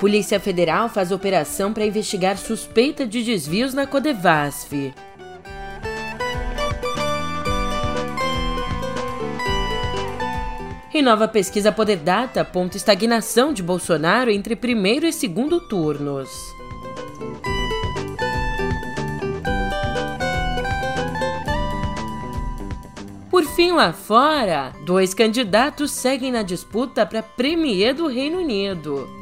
Polícia Federal faz operação para investigar suspeita de desvios na Codevasf. E nova pesquisa Poder Data aponta estagnação de Bolsonaro entre primeiro e segundo turnos. Por fim, lá fora, dois candidatos seguem na disputa para Premier do Reino Unido.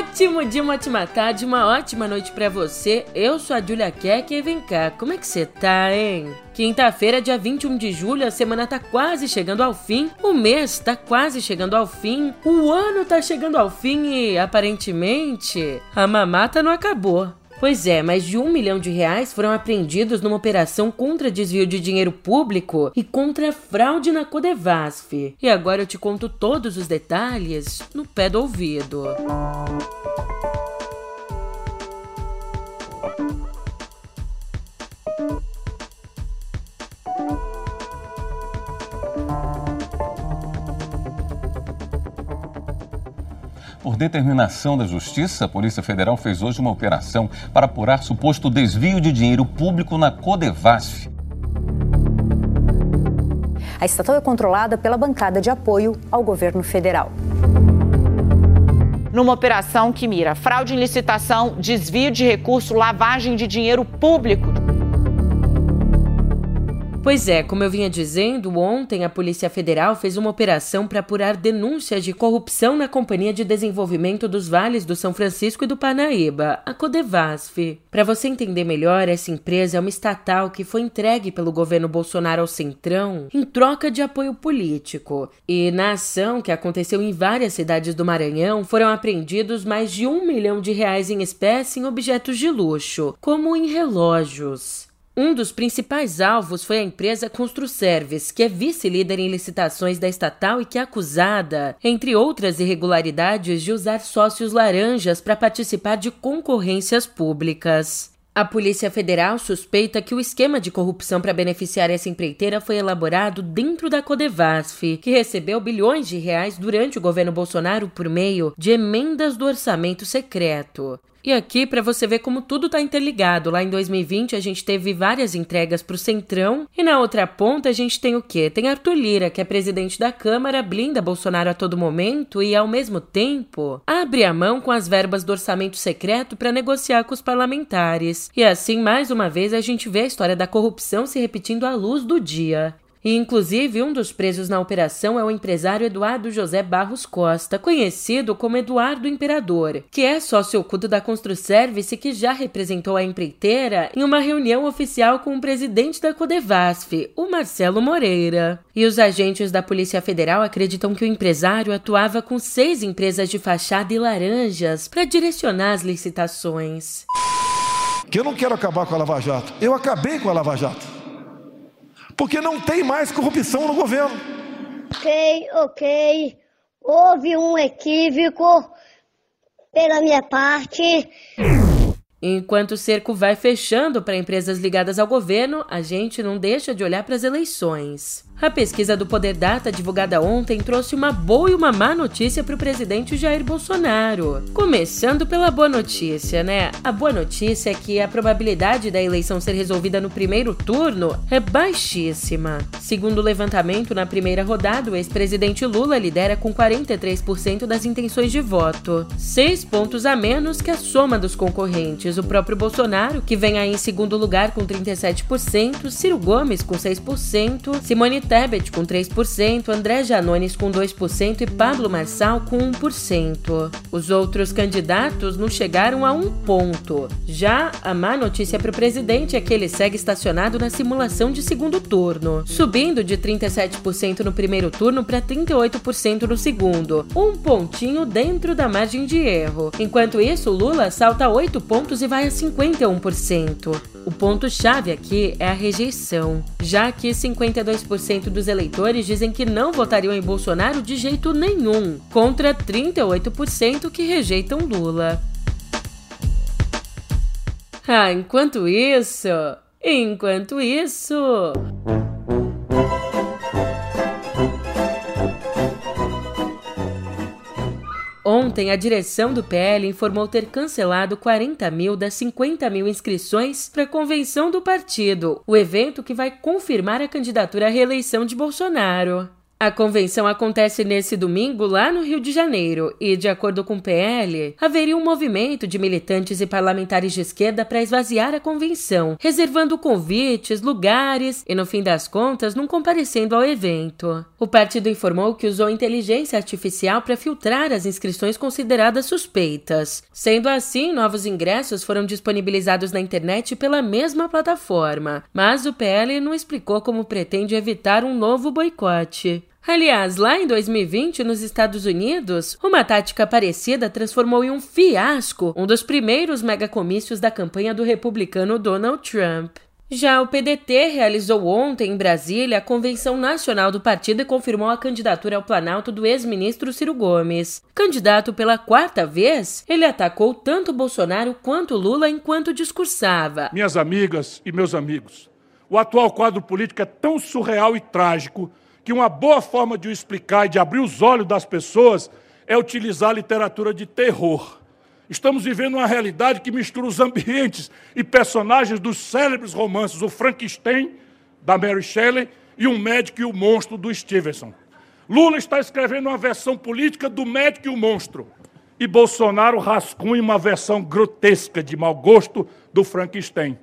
Ótimo dia, uma ótima tarde, uma ótima noite para você. Eu sou a Julia Keck e vem cá, como é que você tá, hein? Quinta-feira, dia 21 de julho, a semana tá quase chegando ao fim, o mês tá quase chegando ao fim, o ano tá chegando ao fim e, aparentemente, a mamata não acabou. Pois é, mais de um milhão de reais foram apreendidos numa operação contra desvio de dinheiro público e contra fraude na Codevasf. E agora eu te conto todos os detalhes no pé do ouvido. Por determinação da Justiça, a Polícia Federal fez hoje uma operação para apurar suposto desvio de dinheiro público na Codevasf. A estatal é controlada pela bancada de apoio ao governo federal. Numa operação que mira fraude em licitação, desvio de recurso, lavagem de dinheiro público. Pois é, como eu vinha dizendo, ontem a Polícia Federal fez uma operação para apurar denúncias de corrupção na Companhia de Desenvolvimento dos Vales do São Francisco e do Parnaíba, a Codevasf. Para você entender melhor, essa empresa é uma estatal que foi entregue pelo governo Bolsonaro ao Centrão em troca de apoio político. E na ação, que aconteceu em várias cidades do Maranhão, foram apreendidos mais de um milhão de reais em espécie em objetos de luxo, como em relógios. Um dos principais alvos foi a empresa Construservice, que é vice-líder em licitações da estatal e que é acusada, entre outras irregularidades, de usar sócios laranjas para participar de concorrências públicas. A Polícia Federal suspeita que o esquema de corrupção para beneficiar essa empreiteira foi elaborado dentro da Codevasf, que recebeu bilhões de reais durante o governo Bolsonaro por meio de emendas do orçamento secreto. E aqui, para você ver como tudo está interligado, lá em 2020 a gente teve várias entregas para o Centrão, e na outra ponta a gente tem o quê? Tem Arthur Lira, que é presidente da Câmara, blinda Bolsonaro a todo momento e, ao mesmo tempo, abre a mão com as verbas do orçamento secreto para negociar com os parlamentares. E assim, mais uma vez, a gente vê a história da corrupção se repetindo à luz do dia. E, inclusive, um dos presos na operação é o empresário Eduardo José Barros Costa, conhecido como Eduardo Imperador, que é sócio oculto da Construservice que já representou a empreiteira em uma reunião oficial com o presidente da Codevasf, o Marcelo Moreira. E os agentes da Polícia Federal acreditam que o empresário atuava com seis empresas de fachada e laranjas para direcionar as licitações. Que eu não quero acabar com a Lava Jato. Eu acabei com a Lava Jato porque não tem mais corrupção no governo. Ok, ok. Houve um equívoco pela minha parte. Enquanto o cerco vai fechando para empresas ligadas ao governo, a gente não deixa de olhar para as eleições. A pesquisa do Poder Data, divulgada ontem, trouxe uma boa e uma má notícia para o presidente Jair Bolsonaro. Começando pela boa notícia, né? A boa notícia é que a probabilidade da eleição ser resolvida no primeiro turno é baixíssima. Segundo o levantamento, na primeira rodada, o ex-presidente Lula lidera com 43% das intenções de voto, seis pontos a menos que a soma dos concorrentes. O próprio Bolsonaro, que vem aí em segundo lugar com 37%, Ciro Gomes com 6%, Simone Tebet com 3%, André Janones com 2% e Pablo Marçal com 1%. Os outros candidatos não chegaram a um ponto. Já a má notícia para o presidente é que ele segue estacionado na simulação de segundo turno, subindo de 37% no primeiro turno para 38% no segundo, um pontinho dentro da margem de erro. Enquanto isso, Lula salta 8 pontos e vai a 51%. O ponto-chave aqui é a rejeição, já que 52% dos eleitores dizem que não votariam em Bolsonaro de jeito nenhum, contra 38% que rejeitam Lula. Ah, enquanto isso, Enquanto isso. Ontem, a direção do PL informou ter cancelado 40 mil das 50 mil inscrições para a convenção do partido, o evento que vai confirmar a candidatura à reeleição de Bolsonaro. A convenção acontece nesse domingo lá no Rio de Janeiro e, de acordo com o PL, haveria um movimento de militantes e parlamentares de esquerda para esvaziar a convenção, reservando convites, lugares e, no fim das contas, não comparecendo ao evento. O partido informou que usou inteligência artificial para filtrar as inscrições consideradas suspeitas. Sendo assim, novos ingressos foram disponibilizados na internet pela mesma plataforma, mas o PL não explicou como pretende evitar um novo boicote. Aliás, lá em 2020, nos Estados Unidos, uma tática parecida transformou em um fiasco um dos primeiros megacomícios da campanha do republicano Donald Trump. Já o PDT realizou ontem em Brasília a convenção nacional do partido e confirmou a candidatura ao Planalto do ex-ministro Ciro Gomes. Candidato pela quarta vez, ele atacou tanto Bolsonaro quanto Lula enquanto discursava. Minhas amigas e meus amigos, o atual quadro político é tão surreal e trágico que uma boa forma de o explicar e de abrir os olhos das pessoas é utilizar a literatura de terror. Estamos vivendo uma realidade que mistura os ambientes e personagens dos célebres romances O Frankenstein, da Mary Shelley, e O Médico e o Monstro, do Stevenson. Lula está escrevendo uma versão política do Médico e o Monstro. E Bolsonaro rascunha uma versão grotesca de mau gosto do Frankenstein.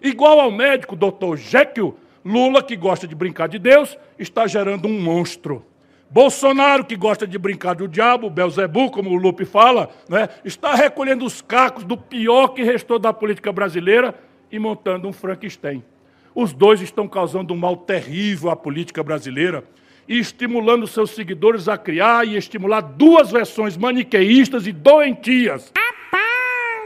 Igual ao médico Dr. Jekyll, Lula, que gosta de brincar de Deus, está gerando um monstro. Bolsonaro, que gosta de brincar do diabo, Belzebu, como o Lupe fala, né, está recolhendo os cacos do pior que restou da política brasileira e montando um Frankenstein. Os dois estão causando um mal terrível à política brasileira e estimulando seus seguidores a criar e estimular duas versões maniqueístas e doentias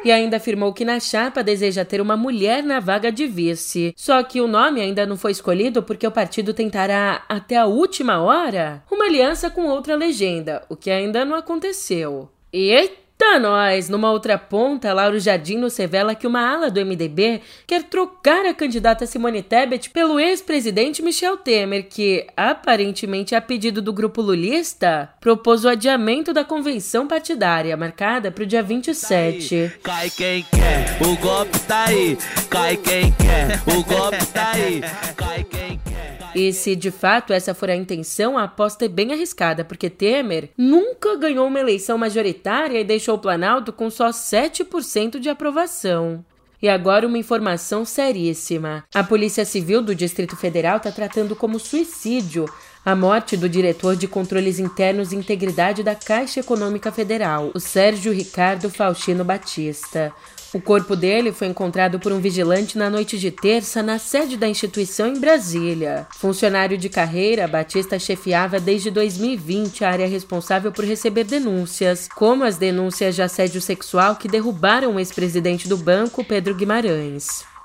e ainda afirmou que na chapa deseja ter uma mulher na vaga de vice. Só que o nome ainda não foi escolhido porque o partido tentará, até a última hora, uma aliança com outra legenda, o que ainda não aconteceu. Eita! Tá nós! Numa outra ponta, Lauro Jardim nos revela que uma ala do MDB quer trocar a candidata Simone Tebet pelo ex-presidente Michel Temer, que, aparentemente a pedido do grupo lulista, propôs o adiamento da convenção partidária, marcada para o dia 27. Tá Cai quem quer, o golpe tá aí. Cai quem quer, o golpe tá aí. Cai quem quer. E se de fato essa for a intenção, a aposta é bem arriscada, porque Temer nunca ganhou uma eleição majoritária e deixou o Planalto com só 7% de aprovação. E agora uma informação seríssima. A Polícia Civil do Distrito Federal está tratando como suicídio a morte do diretor de controles internos e integridade da Caixa Econômica Federal, o Sérgio Ricardo Faustino Batista. O corpo dele foi encontrado por um vigilante na noite de terça na sede da instituição em Brasília. Funcionário de carreira, Batista chefiava desde 2020 a área responsável por receber denúncias, como as denúncias de assédio sexual que derrubaram o ex-presidente do banco, Pedro Guimarães.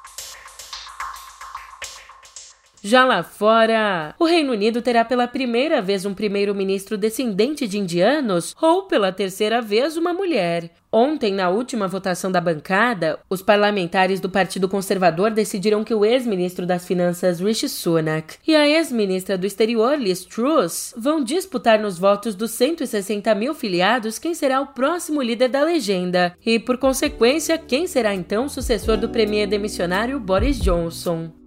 Já lá fora, o Reino Unido terá pela primeira vez um primeiro-ministro descendente de indianos ou pela terceira vez uma mulher. Ontem, na última votação da bancada, os parlamentares do Partido Conservador decidiram que o ex-ministro das Finanças Rishi Sunak e a ex-ministra do Exterior Liz Truss vão disputar nos votos dos 160 mil filiados quem será o próximo líder da legenda e, por consequência, quem será então o sucessor do premier demissionário Boris Johnson.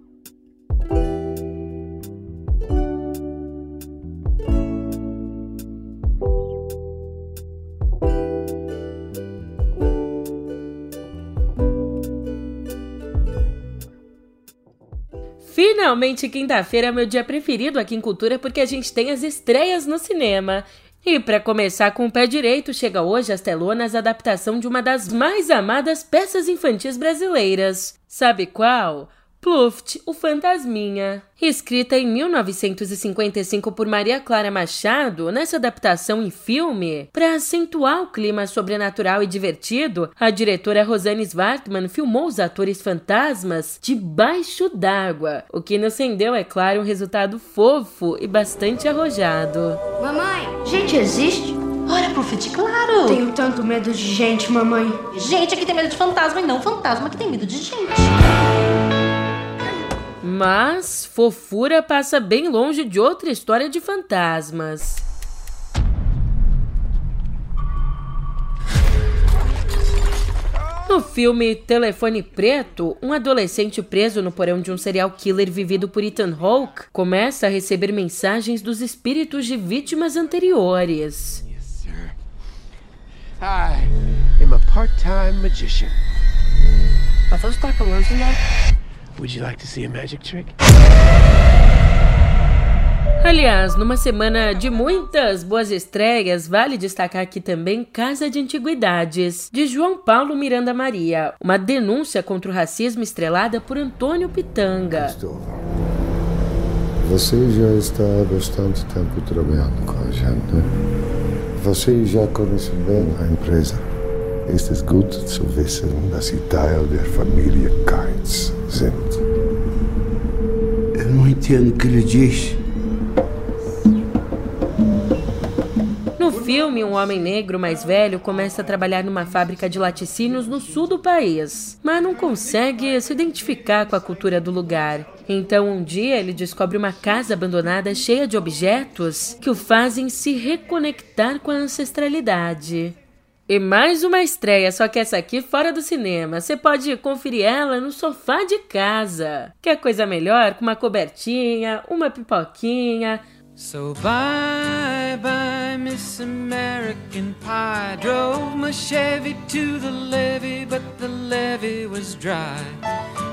Finalmente, quinta-feira é meu dia preferido aqui em Cultura porque a gente tem as estreias no cinema. E para começar com o pé direito, chega hoje às telonas a adaptação de uma das mais amadas peças infantis brasileiras. Sabe qual? Pluft, o Fantasminha. Escrita em 1955 por Maria Clara Machado, nessa adaptação em filme, para acentuar o clima sobrenatural e divertido, a diretora Rosane Svartman filmou os atores fantasmas debaixo d'água, o que nos rendeu, é claro, um resultado fofo e bastante arrojado. Mamãe, gente existe? Ora, Pluft, claro! Tenho tanto medo de gente, mamãe. Gente aqui tem medo de fantasma e não fantasma que tem medo de gente. Mas fofura passa bem longe de outra história de fantasmas. No filme Telefone Preto, um adolescente preso no porão de um serial killer vivido por Ethan Hawke começa a receber mensagens dos espíritos de vítimas anteriores. Yes, I am a part-time magician. Are those in there? Would you like to see a magic trick? Aliás, numa semana de muitas boas estreias, vale destacar aqui também Casa de Antiguidades, de João Paulo Miranda Maria, uma denúncia contra o racismo estrelada por Antônio Pitanga. Você já está há bastante tempo trabalhando com a gente. Né? Você já conhece bem a empresa. Ist es gut zu wissen, dass Sie Teil der Familie Keitz sind? Eu não entendo o que ele diz. No filme, um homem negro mais velho começa a trabalhar numa fábrica de laticínios no sul do país, mas não consegue se identificar com a cultura do lugar. Então, um dia, ele descobre uma casa abandonada cheia de objetos que o fazem se reconectar com a ancestralidade. E mais uma estreia, só que essa aqui fora do cinema. Você pode conferir ela no sofá de casa. Quer coisa melhor? Com uma cobertinha, uma pipoquinha. So bye bye, Miss American Pie. Drove my Chevy to the levee, but the levee was dry.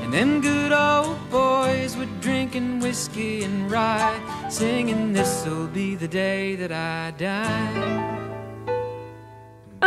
And them good old boys were drinking whiskey and rye, singing, This'll be the day that I die.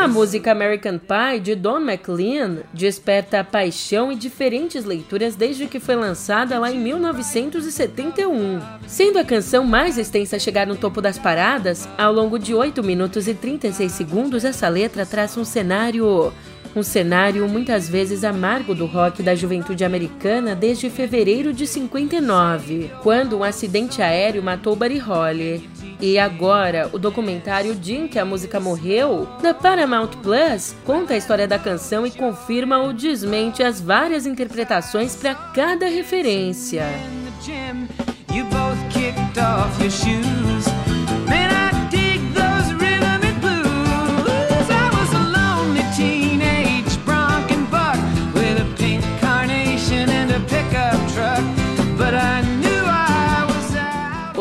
A música American Pie de Don McLean desperta paixão e diferentes leituras desde que foi lançada lá em 1971. Sendo a canção mais extensa a chegar no topo das paradas, ao longo de 8 minutos e 36 segundos, essa letra traz um cenário um cenário muitas vezes amargo do rock da juventude americana desde fevereiro de 59, quando um acidente aéreo matou Buddy Holly. E agora, o documentário Jim que a música morreu, da Paramount Plus, conta a história da canção e confirma ou desmente as várias interpretações para cada referência.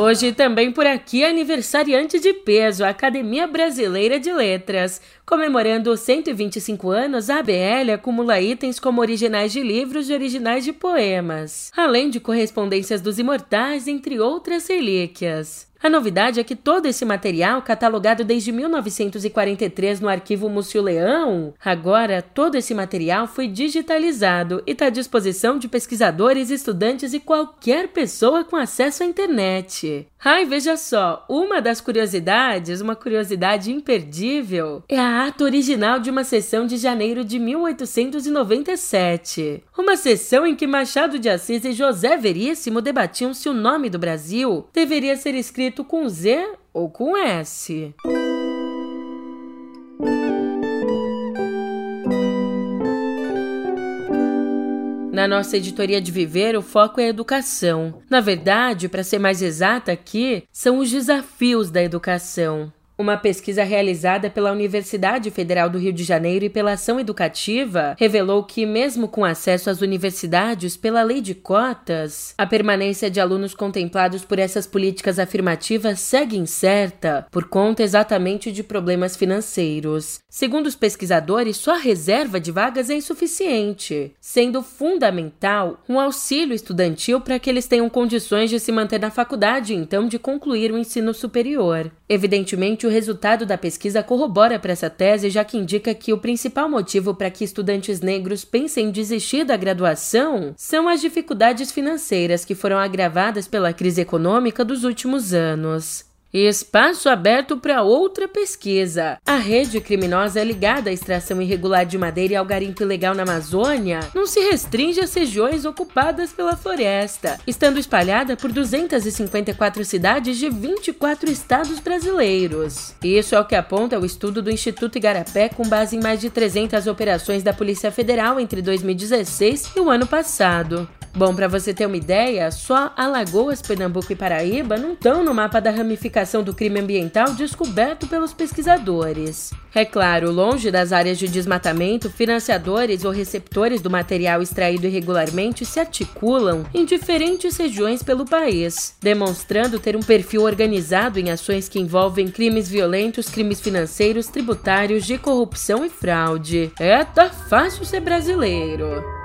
Hoje também por aqui aniversariante de peso, a Academia Brasileira de Letras. Comemorando 125 anos, a ABL acumula itens como originais de livros e originais de poemas, além de correspondências dos imortais, entre outras relíquias. A novidade é que todo esse material, catalogado desde 1943 no arquivo Múcio Leão, agora todo esse material foi digitalizado e está à disposição de pesquisadores, estudantes e qualquer pessoa com acesso à internet. Ai, veja só, uma das curiosidades, uma curiosidade imperdível, é a ata original de uma sessão de janeiro de 1897. Uma sessão em que Machado de Assis e José Veríssimo debatiam se o nome do Brasil deveria ser escrito com Z ou com S. Na nossa editoria de Viver, o foco é a educação. Na verdade, para ser mais exata aqui, são os desafios da educação. Uma pesquisa realizada pela Universidade Federal do Rio de Janeiro e pela Ação Educativa revelou que, mesmo com acesso às universidades pela lei de cotas, a permanência de alunos contemplados por essas políticas afirmativas segue incerta por conta exatamente de problemas financeiros. Segundo os pesquisadores, só a reserva de vagas é insuficiente, sendo fundamental um auxílio estudantil para que eles tenham condições de se manter na faculdade e então de concluir o ensino superior. Evidentemente, o resultado da pesquisa corrobora para essa tese, já que indica que o principal motivo para que estudantes negros pensem em desistir da graduação são as dificuldades financeiras que foram agravadas pela crise econômica dos últimos anos. Espaço aberto para outra pesquisa. A rede criminosa ligada à extração irregular de madeira e ao garimpo ilegal na Amazônia não se restringe às regiões ocupadas pela floresta, estando espalhada por 254 cidades de 24 estados brasileiros. Isso é o que aponta o estudo do Instituto Igarapé com base em mais de 300 operações da Polícia Federal entre 2016 e o ano passado. Bom, para você ter uma ideia, só Alagoas, Pernambuco e Paraíba não estão no mapa da ramificação do crime ambiental descoberto pelos pesquisadores. É claro, longe das áreas de desmatamento, financiadores ou receptores do material extraído irregularmente se articulam em diferentes regiões pelo país, demonstrando ter um perfil organizado em ações que envolvem crimes violentos, crimes financeiros, tributários, de corrupção e fraude. É, tá fácil ser brasileiro.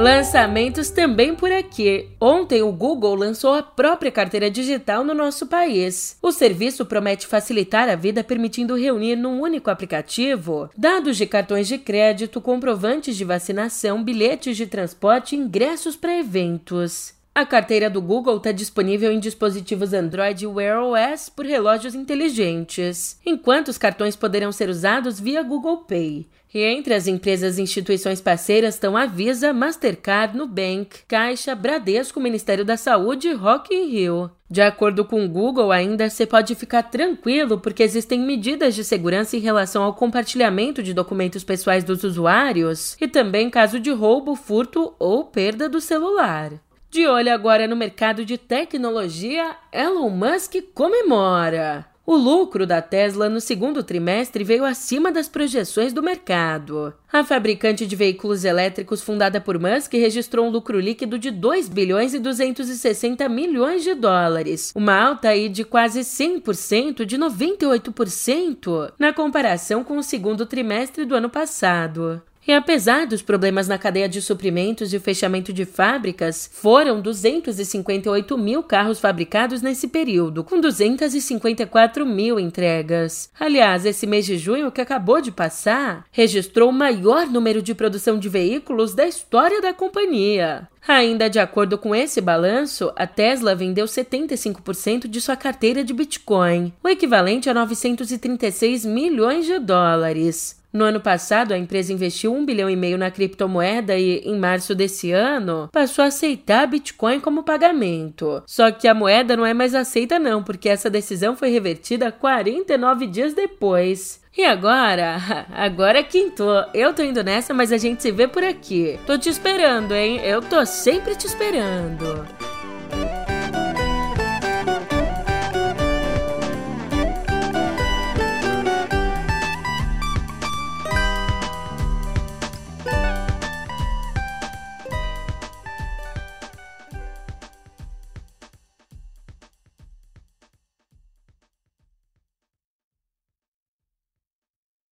Lançamentos também por aqui. Ontem o Google lançou a própria carteira digital no nosso país. O serviço promete facilitar a vida permitindo reunir num único aplicativo dados de cartões de crédito, comprovantes de vacinação, bilhetes de transporte e ingressos para eventos. A carteira do Google está disponível em dispositivos Android e Wear OS por relógios inteligentes, enquanto os cartões poderão ser usados via Google Pay. E entre as empresas e instituições parceiras estão a Visa, Mastercard, Nubank, Caixa, Bradesco, Ministério da Saúde e Rock in Rio. De acordo com o Google, ainda você pode ficar tranquilo porque existem medidas de segurança em relação ao compartilhamento de documentos pessoais dos usuários e também caso de roubo, furto ou perda do celular. De olho agora no mercado de tecnologia, Elon Musk comemora. O lucro da Tesla no segundo trimestre veio acima das projeções do mercado. A fabricante de veículos elétricos fundada por Musk registrou um lucro líquido de 2 bilhões e 260 milhões de dólares, uma alta aí de quase 100%, de 98% na comparação com o segundo trimestre do ano passado. E apesar dos problemas na cadeia de suprimentos e o fechamento de fábricas, foram 258 mil carros fabricados nesse período, com 254 mil entregas. Aliás, esse mês de junho que acabou de passar, registrou o maior número de produção de veículos da história da companhia. Ainda de acordo com esse balanço, a Tesla vendeu 75% de sua carteira de Bitcoin, o equivalente a 936 milhões de dólares. No ano passado, a empresa investiu um bilhão e meio na criptomoeda e, em março desse ano, passou a aceitar Bitcoin como pagamento. Só que a moeda não é mais aceita não, porque essa decisão foi revertida 49 dias depois. E agora? Agora quintou. Eu tô indo nessa, mas a gente se vê por aqui. Tô te esperando, hein? Eu tô sempre te esperando.